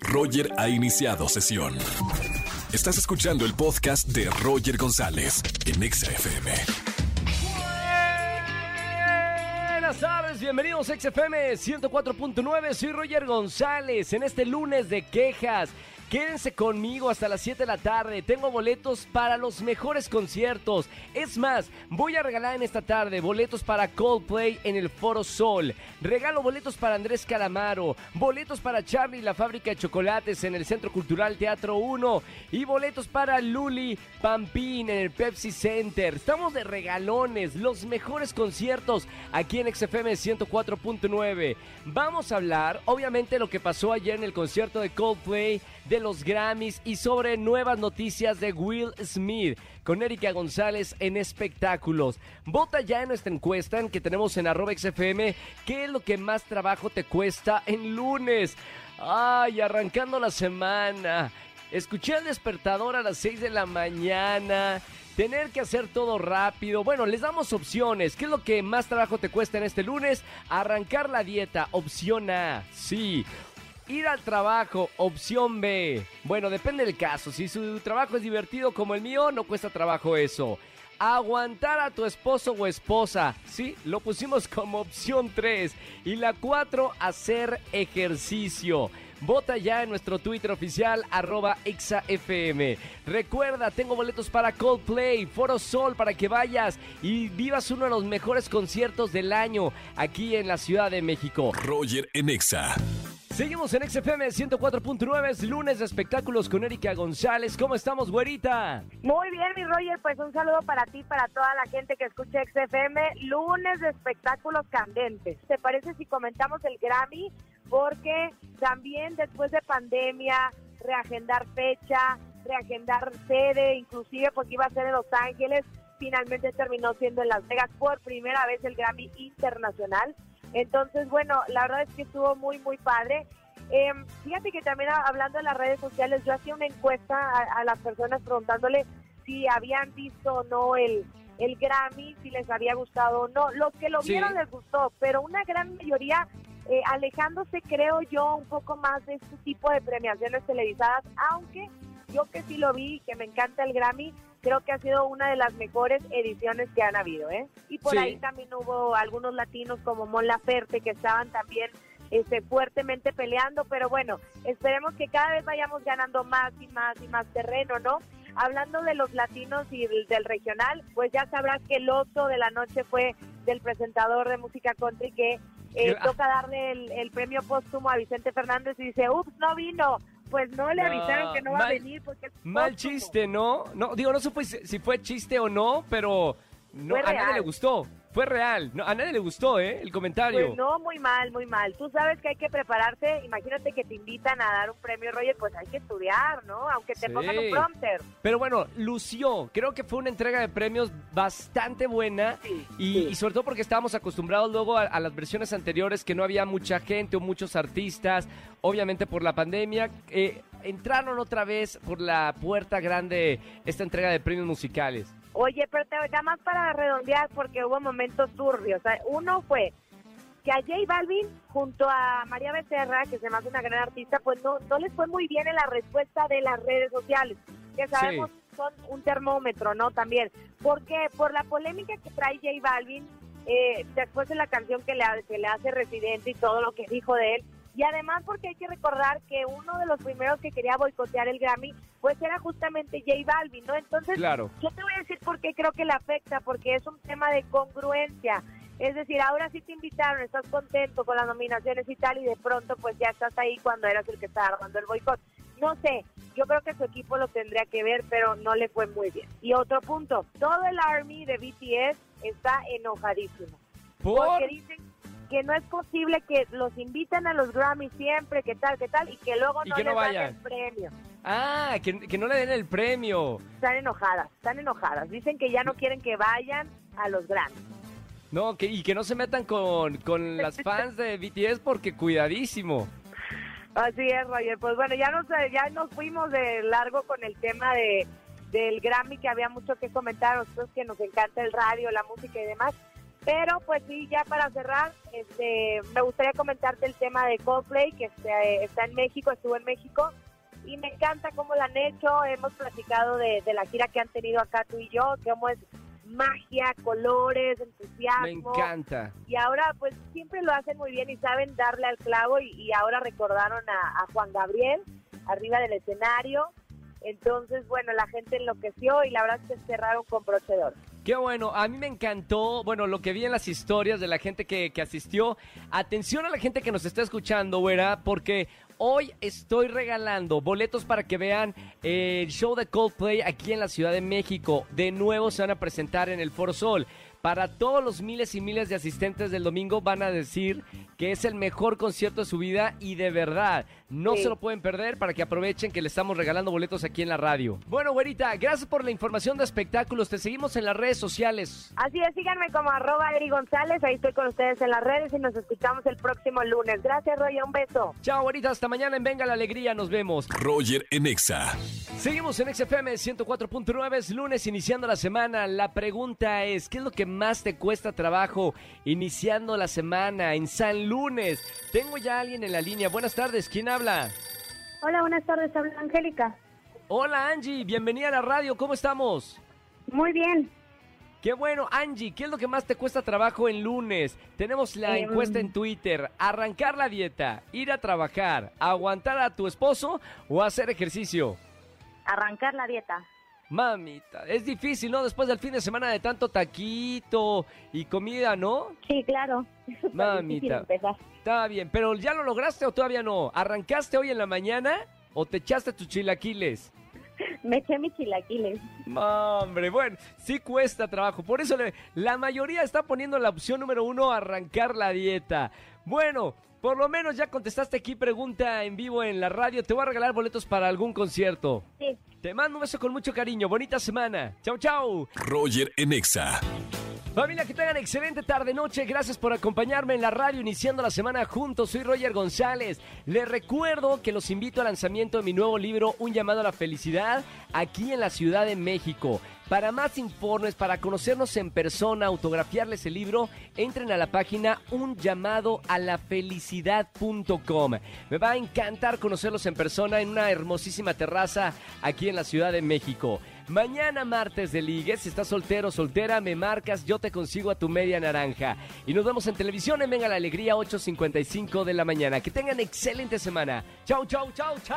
Roger ha iniciado sesión. Estás escuchando el podcast de Roger González en Exa FM. Buenas tardes, bienvenidos a XFM 104.9, soy Roger González en este lunes de quejas. Quédense conmigo hasta las 7 de la tarde. Tengo boletos para los mejores conciertos. Es más, voy a regalar en esta tarde boletos para Coldplay en el Foro Sol. Regalo boletos para Andrés Calamaro. Boletos para Charlie la fábrica de chocolates en el Centro Cultural Teatro 1. Y boletos para Luli Pampín en el Pepsi Center. Estamos de regalones. Los mejores conciertos aquí en XFM 104.9. Vamos a hablar, obviamente, lo que pasó ayer en el concierto de Coldplay de los Grammys y sobre nuevas noticias de Will Smith con Erika González en espectáculos. Vota ya en nuestra encuesta en que tenemos en arroba XFM qué es lo que más trabajo te cuesta en lunes. Ay, arrancando la semana. Escuché el despertador a las 6 de la mañana. Tener que hacer todo rápido. Bueno, les damos opciones. ¿Qué es lo que más trabajo te cuesta en este lunes? Arrancar la dieta. Opción A. Sí. Ir al trabajo, opción B. Bueno, depende del caso. Si su trabajo es divertido como el mío, no cuesta trabajo eso. Aguantar a tu esposo o esposa. Sí, lo pusimos como opción 3. Y la 4, hacer ejercicio. Vota ya en nuestro Twitter oficial, arroba exafm. Recuerda, tengo boletos para Coldplay, Foro Sol, para que vayas y vivas uno de los mejores conciertos del año aquí en la Ciudad de México. Roger en Exa. Seguimos en XFM 104.9, es lunes de espectáculos con Erika González. ¿Cómo estamos, güerita? Muy bien, mi Roger, pues un saludo para ti, para toda la gente que escucha XFM. Lunes de espectáculos candentes. ¿Te parece si comentamos el Grammy? Porque también después de pandemia, reagendar fecha, reagendar sede, inclusive porque iba a ser en Los Ángeles, finalmente terminó siendo en Las Vegas por primera vez el Grammy Internacional. Entonces, bueno, la verdad es que estuvo muy, muy padre. Eh, fíjate que también hablando de las redes sociales, yo hacía una encuesta a, a, las personas preguntándole si habían visto o no el, el Grammy, si les había gustado o no. Los que lo Sí. vieron les gustó, pero una gran mayoría eh, alejándose, creo yo, un poco más de este tipo de premiaciones televisadas, aunque yo que sí lo vi, que me encanta el Grammy, creo que ha sido una de las mejores ediciones que han habido, ¿eh? Y por Sí. ahí también hubo algunos latinos como Mon Laferte que estaban también este, fuertemente peleando, pero bueno, esperemos que cada vez vayamos ganando más y más y más terreno, ¿no? Hablando de los latinos y del, del regional, pues ya sabrás que el oso de la noche fue del presentador de música country que eh, ¿Qué? toca darle el, el premio póstumo a Vicente Fernández y dice, ups, no vino. Pues no le avisaron que no va mal- a venir porque es Mal chiste, ¿no? No, digo, no supe si fue chiste o no, pero no, a nadie le gustó. Fue real. No, a nadie le gustó, ¿eh? El comentario. Pues no, muy mal, muy mal. Tú sabes que hay que prepararse. Imagínate que te invitan a dar un premio, Roger, pues hay que estudiar, ¿no? Aunque te Sí. pongan un prompter. Pero bueno, lució. Creo que fue una entrega de premios bastante buena. Sí, Y, sí. y sobre todo porque estábamos acostumbrados luego a, a las versiones anteriores que no había mucha gente o muchos artistas. Obviamente por la pandemia. eh, entraron otra vez por la puerta grande esta entrega de premios musicales. Oye, pero te nada más para redondear porque hubo momentos turbios. O sea, uno fue que a J Balvin junto a María Becerra, que se me hace una gran artista, pues no, no les fue muy bien en la respuesta de las redes sociales, que sabemos son un termómetro, ¿no? También. ¿Por qué? Por la polémica que trae J Balvin eh, después de la canción que le, que le hace Residente y todo lo que dijo de él. Y además porque hay que recordar que uno de los primeros que quería boicotear el Grammy, pues era justamente J Balvin, ¿no? Entonces, Claro. yo te voy a decir por qué creo que le afecta, porque es un tema de congruencia. Es decir, ahora sí te invitaron, estás contento con las nominaciones y tal, y de pronto pues ya estás ahí cuando eras el que estaba armando el boicot. No sé, yo creo que su equipo lo tendría que ver, pero no le fue muy bien. Y otro punto, todo el Army de BTS está enojadísimo. ¿Por? Porque dicen que no es posible que los inviten a los Grammy siempre, que tal, que tal, y que luego no que no les vayan. el premio. Ah, que, que no le den el premio. Están enojadas, están enojadas. Dicen que ya no quieren que vayan a los Grammy. No, que, y que no se metan con, con las fans de BTS porque cuidadísimo. Así es, Roger. Pues bueno, ya nos, ya nos fuimos de largo con el tema de del Grammy, que había mucho que comentar, a nosotros que nos encanta el radio, la música y demás. Pero pues sí, ya para cerrar, este, me gustaría comentarte el tema de Coldplay, que este, está en México, estuvo en México, y me encanta cómo lo han hecho, hemos platicado de, de la gira que han tenido acá tú y yo, cómo es magia, colores, entusiasmo. Me encanta. Y ahora pues siempre lo hacen muy bien y saben darle al clavo y, y ahora recordaron a, a Juan Gabriel arriba del escenario. Entonces, bueno, la gente enloqueció y la verdad es que cerraron con broche de oro. Qué bueno, a mí me encantó, bueno, lo que vi en las historias de la gente que, que asistió. Atención a la gente que nos está escuchando, güera, porque hoy estoy regalando boletos para que vean el show de Coldplay aquí en la Ciudad de México. De nuevo se van a presentar en el Foro Sol. Para todos los miles y miles de asistentes del domingo van a decir que es el mejor concierto de su vida y de verdad, no Sí. se lo pueden perder para que aprovechen que le estamos regalando boletos aquí en la radio. Bueno, güerita, gracias por la información de espectáculos. Te seguimos en las redes sociales. Así es, síganme como arroba Eri González, ahí estoy con ustedes en las redes y nos escuchamos el próximo lunes. Gracias, Roger, un beso. Chao, güerita, hasta mañana en Venga la Alegría, nos vemos. Roger en Exa. Seguimos en XFM 104.9, es lunes iniciando la semana. La pregunta es, ¿qué es lo que más te cuesta trabajo iniciando la semana en San Lunes? Tengo ya a alguien en la línea. Buenas tardes, ¿quién habla? Hola, buenas tardes, habla Angélica. Hola Angie, bienvenida a la radio, ¿cómo estamos? Muy bien. Qué bueno, Angie, ¿qué es lo que más te cuesta trabajo en lunes? Tenemos la Em. encuesta en Twitter, arrancar la dieta, ir a trabajar, aguantar a tu esposo o hacer ejercicio. Arrancar la dieta. Mamita, es difícil, ¿no? Después del fin de semana de tanto taquito y comida, ¿no? Sí, claro. Mamita. Está bien, pero ¿ya lo lograste o todavía no? ¿Arrancaste hoy en la mañana o te echaste tus chilaquiles? Me eché mis chilaquiles. Hombre, bueno, sí cuesta trabajo. Por eso le- la mayoría está poniendo la opción número uno, arrancar la dieta. Bueno, por lo menos ya contestaste aquí pregunta en vivo en la radio. Te voy a regalar boletos para algún concierto. Sí. Te mando un beso con mucho cariño. Bonita semana. Chau, chau. Roger en Exa. Familia, que tengan excelente tarde, noche. Gracias por acompañarme en la radio iniciando la semana juntos. Soy Roger González. Les recuerdo que los invito al lanzamiento de mi nuevo libro, Un llamado a la felicidad, aquí en la Ciudad de México. Para más informes, para conocernos en persona, autografiarles el libro, entren a la página unllamadoalafelicidad.com. Me va a encantar conocerlos en persona en una hermosísima terraza aquí en la Ciudad de México. Mañana martes de ligue, si estás soltero soltera, me marcas, yo te consigo a tu media naranja. Y nos vemos en televisión en Venga la Alegría 8.55 de la mañana. Que tengan excelente semana. Chau, chau, chau, chau.